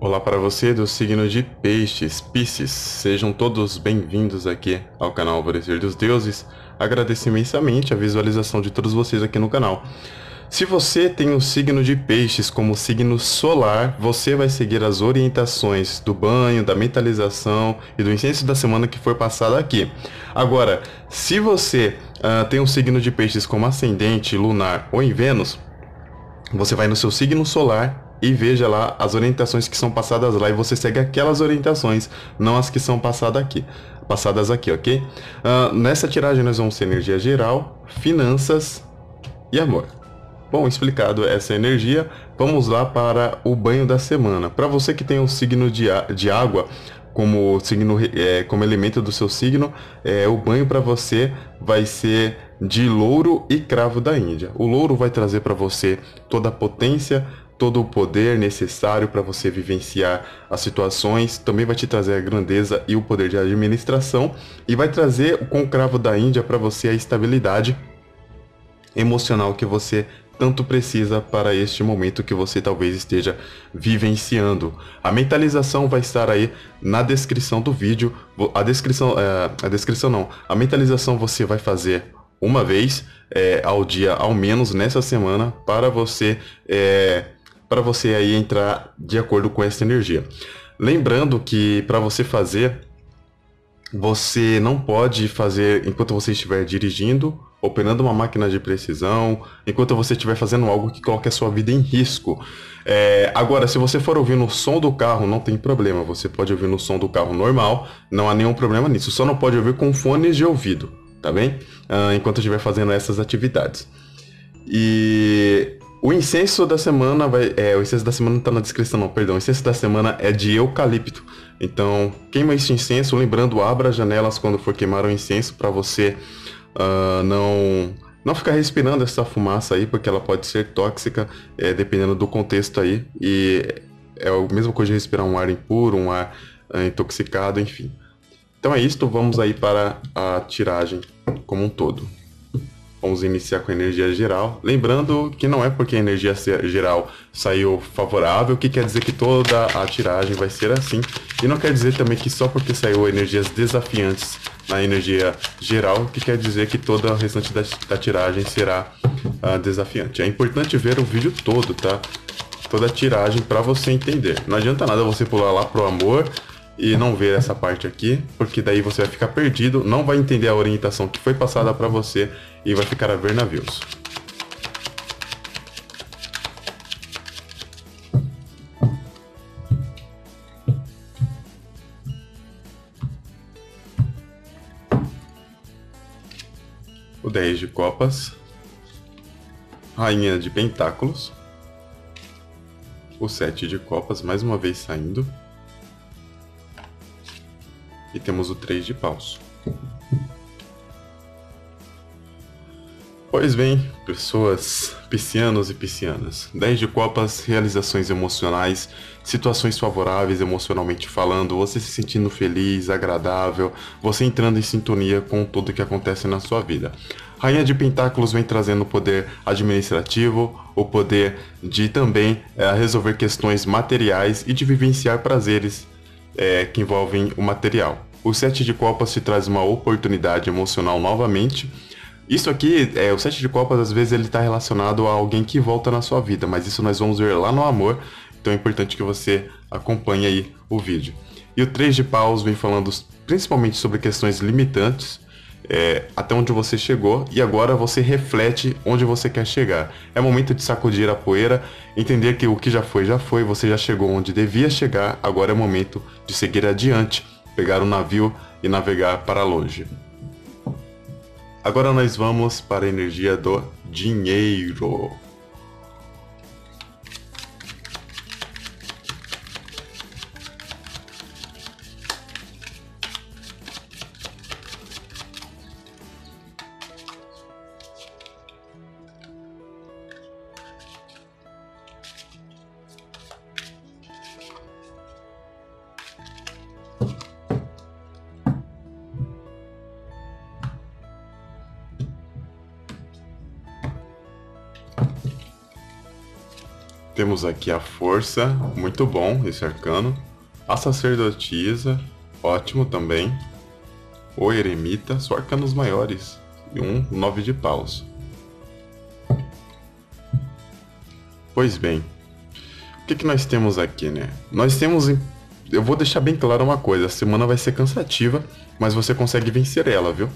Olá para você do signo de Peixes, Pisces. Sejam todos bem-vindos aqui ao canal Alvorecer dos Deuses. Agradeço imensamente a visualização de todos vocês aqui no canal. Se você tem o signo de Peixes como signo solar, você vai seguir as orientações do banho, da mentalização e do incenso da semana que foi passada aqui. Agora, se você uh, tem o signo de Peixes como ascendente, lunar ou em Vênus, você vai no seu signo solar e veja lá as orientações que são passadas lá e você segue aquelas orientações, não as que são passadas aqui, passadas aqui, ok? Uh, nessa tiragem nós vamos ter energia geral, finanças e amor. Bom, explicado essa energia, vamos lá para o banho da semana. Para você que tem o signo de, de água, como signo é, como elemento do seu signo, é, o banho para você vai ser de louro e cravo da Índia. O louro vai trazer para você toda a potência, todo o poder necessário para você vivenciar as situações, também vai te trazer a grandeza e o poder de administração e vai trazer com o cravo da Índia para você a estabilidade emocional que você tanto precisa para este momento que você talvez esteja vivenciando. A mentalização vai estar aí na descrição do vídeo. A descrição, é, a descrição não. A mentalização você vai fazer uma vez é, ao dia, ao menos nessa semana, para você é, para você aí entrar de acordo com essa energia. Lembrando que para você fazer, você não pode fazer enquanto você estiver dirigindo, operando uma máquina de precisão, enquanto você estiver fazendo algo que coloque a sua vida em risco. É, agora, se você for ouvir no som do carro, não tem problema. Você pode ouvir no som do carro normal, não há nenhum problema nisso. Só não pode ouvir com fones de ouvido, tá bem? Ah, enquanto estiver fazendo essas atividades. E o incenso da semana vai. É, o incenso da semana tá na descrição, não, perdão. O incenso da semana é de eucalipto. Então, queima esse incenso, lembrando, abra as janelas quando for queimar o incenso para você uh, não não ficar respirando essa fumaça aí, porque ela pode ser tóxica, é, dependendo do contexto aí. E é a mesma coisa de respirar um ar impuro, um ar uh, intoxicado, enfim. Então é isto, vamos aí para a tiragem como um todo. Vamos iniciar com a energia geral. Lembrando que não é porque a energia geral saiu favorável que quer dizer que toda a tiragem vai ser assim. E não quer dizer também que só porque saiu energias desafiantes na energia geral que quer dizer que toda a restante da, da tiragem será uh, desafiante. É importante ver o vídeo todo, tá? Toda a tiragem para você entender. Não adianta nada você pular lá pro amor e não ver essa parte aqui, porque daí você vai ficar perdido, não vai entender a orientação que foi passada para você e vai ficar a ver navios. O 10 de copas, Rainha de Pentáculos, o 7 de copas mais uma vez saindo, e temos o 3 de paus. Pois bem, pessoas piscianos e piscianas, 10 de copas, realizações emocionais, situações favoráveis emocionalmente falando, você se sentindo feliz, agradável, você entrando em sintonia com tudo que acontece na sua vida. Rainha de Pentáculos vem trazendo o poder administrativo, o poder de também é, resolver questões materiais e de vivenciar prazeres é, que envolvem o material. O sete de copas te traz uma oportunidade emocional novamente. Isso aqui, é, o sete de copas às vezes ele está relacionado a alguém que volta na sua vida, mas isso nós vamos ver lá no amor. Então é importante que você acompanhe aí o vídeo. E o três de paus vem falando principalmente sobre questões limitantes, é, até onde você chegou e agora você reflete onde você quer chegar. É momento de sacudir a poeira, entender que o que já foi já foi, você já chegou onde devia chegar, agora é momento de seguir adiante, pegar um navio e navegar para longe. Agora nós vamos para a energia do dinheiro. Temos aqui a força, muito bom esse arcano. A sacerdotisa, ótimo também. O eremita, só arcanos maiores. E um nove de paus. Pois bem, o que, que nós temos aqui, né? Nós temos. Eu vou deixar bem claro uma coisa: a semana vai ser cansativa, mas você consegue vencer ela, viu?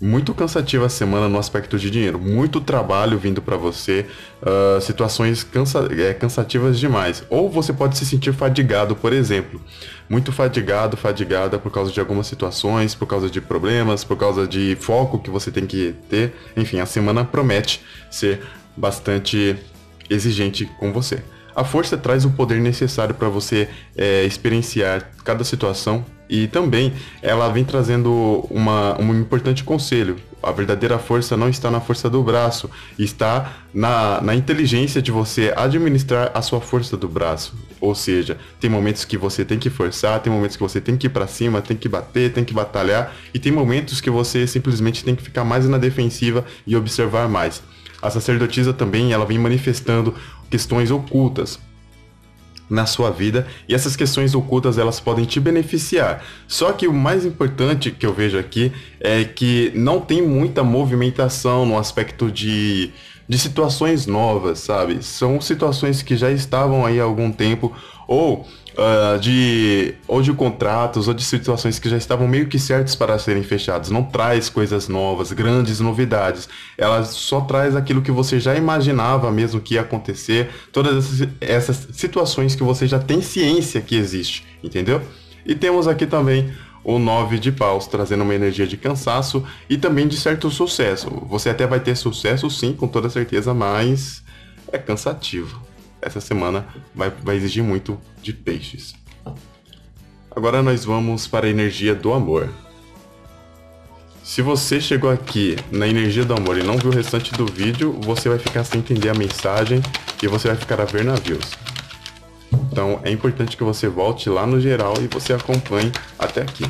Muito cansativa a semana no aspecto de dinheiro, muito trabalho vindo para você, uh, situações cansa é, cansativas demais. Ou você pode se sentir fadigado, por exemplo, muito fadigado, fadigada por causa de algumas situações, por causa de problemas, por causa de foco que você tem que ter. Enfim, a semana promete ser bastante exigente com você. A força traz o poder necessário para você é, experienciar cada situação e também ela vem trazendo uma, um importante conselho. A verdadeira força não está na força do braço, está na, na inteligência de você administrar a sua força do braço. Ou seja, tem momentos que você tem que forçar, tem momentos que você tem que ir para cima, tem que bater, tem que batalhar, e tem momentos que você simplesmente tem que ficar mais na defensiva e observar mais. A sacerdotisa também, ela vem manifestando questões ocultas na sua vida e essas questões ocultas elas podem te beneficiar. Só que o mais importante que eu vejo aqui é que não tem muita movimentação no aspecto de, de situações novas, sabe? São situações que já estavam aí há algum tempo ou uh, de ou de contratos ou de situações que já estavam meio que certas para serem fechadas. Não traz coisas novas, grandes novidades. Ela só traz aquilo que você já imaginava mesmo que ia acontecer, todas essas, essas situações que você já tem ciência que existe, entendeu? E temos aqui também o 9 de paus, trazendo uma energia de cansaço e também de certo sucesso. Você até vai ter sucesso sim, com toda certeza, mas é cansativo essa semana vai, vai exigir muito de peixes. Agora nós vamos para a energia do amor. Se você chegou aqui na energia do amor e não viu o restante do vídeo, você vai ficar sem entender a mensagem e você vai ficar a ver navios. Então é importante que você volte lá no geral e você acompanhe até aqui.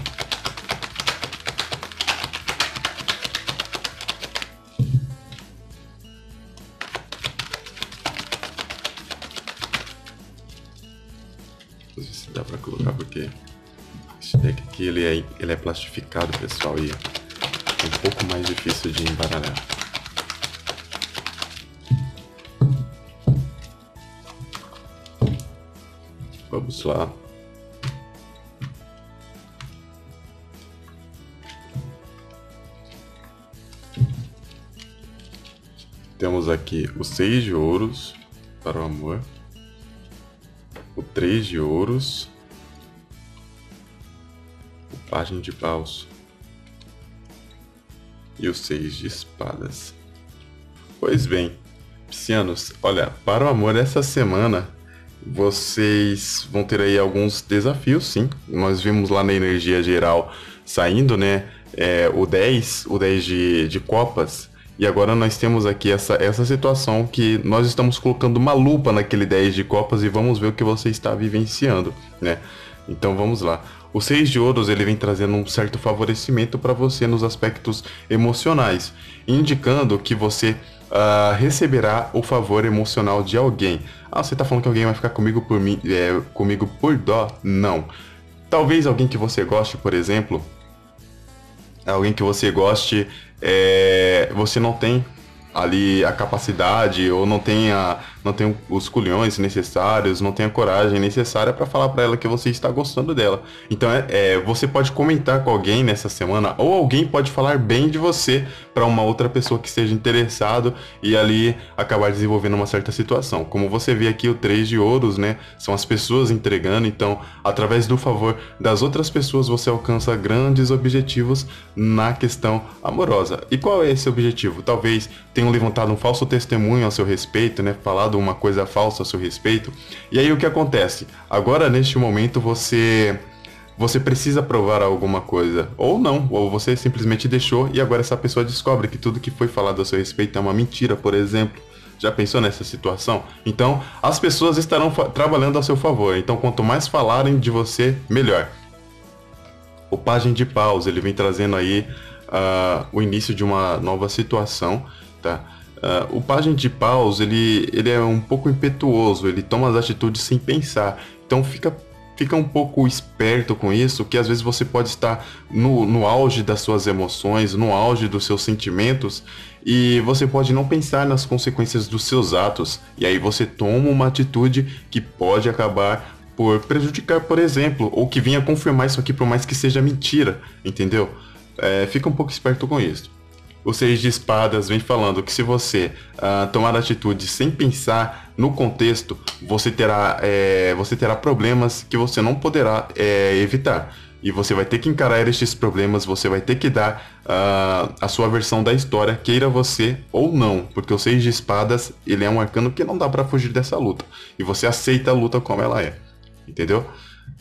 Ele é plastificado, pessoal, e é um pouco mais difícil de embaralhar. Vamos lá. Temos aqui o seis de ouros para o amor o 3 de ouros, página de paus e o 6 de espadas. Pois bem, piscianos, olha, para o amor essa semana vocês vão ter aí alguns desafios, sim. Nós vimos lá na energia geral saindo, né? É, o 10, o 10 de, de copas e agora nós temos aqui essa, essa situação que nós estamos colocando uma lupa naquele 10 de copas e vamos ver o que você está vivenciando, né? Então vamos lá. O 6 de ouros ele vem trazendo um certo favorecimento para você nos aspectos emocionais, indicando que você uh, receberá o favor emocional de alguém. Ah, você está falando que alguém vai ficar comigo por mim, é, comigo por dó? Não. Talvez alguém que você goste, por exemplo, alguém que você goste é, você não tem ali a capacidade ou não tem, a, não tem os culhões necessários, não tem a coragem necessária para falar para ela que você está gostando dela. Então é, é, você pode comentar com alguém nessa semana ou alguém pode falar bem de você para uma outra pessoa que esteja interessado e ali acabar desenvolvendo uma certa situação. Como você vê aqui o 3 de ouros, né? São as pessoas entregando, então através do favor das outras pessoas você alcança grandes objetivos na questão amorosa. E qual é esse objetivo? Talvez tenha tenham levantado um falso testemunho a seu respeito, né? Falado uma coisa falsa a seu respeito. E aí o que acontece? Agora neste momento você você precisa provar alguma coisa ou não, ou você simplesmente deixou e agora essa pessoa descobre que tudo que foi falado a seu respeito é uma mentira, por exemplo. Já pensou nessa situação? Então, as pessoas estarão trabalhando a seu favor. Então, quanto mais falarem de você, melhor. O Pagem de Paus, ele vem trazendo aí uh, o início de uma nova situação tá? Uh, o pajem de paus, ele, ele é um pouco impetuoso, ele toma as atitudes sem pensar. Então fica, fica um pouco esperto com isso, que às vezes você pode estar no, no auge das suas emoções, no auge dos seus sentimentos, e você pode não pensar nas consequências dos seus atos. E aí você toma uma atitude que pode acabar por prejudicar, por exemplo, ou que venha confirmar isso aqui por mais que seja mentira, entendeu? É, fica um pouco esperto com isso. O Seis de Espadas vem falando que se você uh, tomar atitude sem pensar no contexto, você terá, é, você terá problemas que você não poderá é, evitar. E você vai ter que encarar estes problemas, você vai ter que dar uh, a sua versão da história, queira você ou não. Porque o Seis de Espadas, ele é um arcano que não dá para fugir dessa luta. E você aceita a luta como ela é. Entendeu?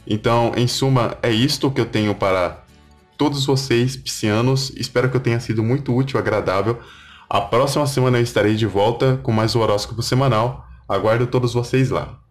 Então, em suma, é isto que eu tenho para todos vocês, piscianos. Espero que eu tenha sido muito útil, agradável. A próxima semana eu estarei de volta com mais um horóscopo semanal. Aguardo todos vocês lá.